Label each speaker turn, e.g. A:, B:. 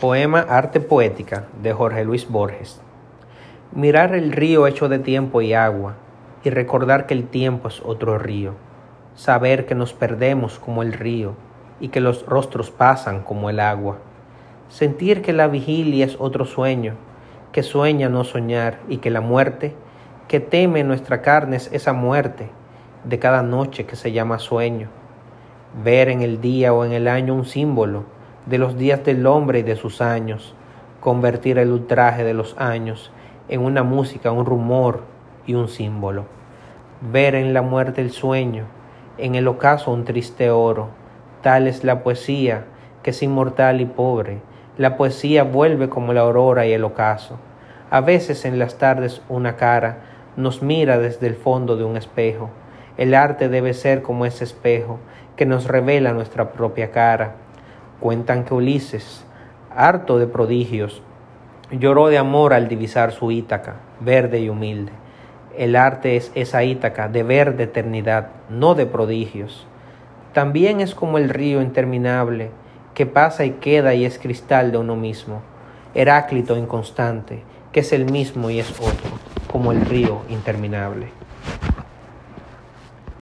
A: Poema Arte Poética de Jorge Luis Borges. Mirar el río hecho de tiempo y agua y recordar que el tiempo es otro río. Saber que nos perdemos como el río y que los rostros pasan como el agua. Sentir que la vigilia es otro sueño, que sueña no soñar y que la muerte, que teme nuestra carne es esa muerte de cada noche que se llama sueño. Ver en el día o en el año un símbolo de los días del hombre y de sus años, convertir el ultraje de los años en una música, un rumor y un símbolo. Ver en la muerte el sueño, en el ocaso un triste oro, tal es la poesía que es inmortal y pobre. La poesía vuelve como la aurora y el ocaso. A veces en las tardes una cara nos mira desde el fondo de un espejo. El arte debe ser como ese espejo que nos revela nuestra propia cara Cuentan que Ulises, harto de prodigios, lloró de amor al divisar su Ítaca, verde y humilde. El arte es esa Ítaca de verde eternidad, no de prodigios. También es como el río interminable, que pasa y queda y es cristal de uno mismo. Heráclito inconstante, que es el mismo y es otro, como el río interminable.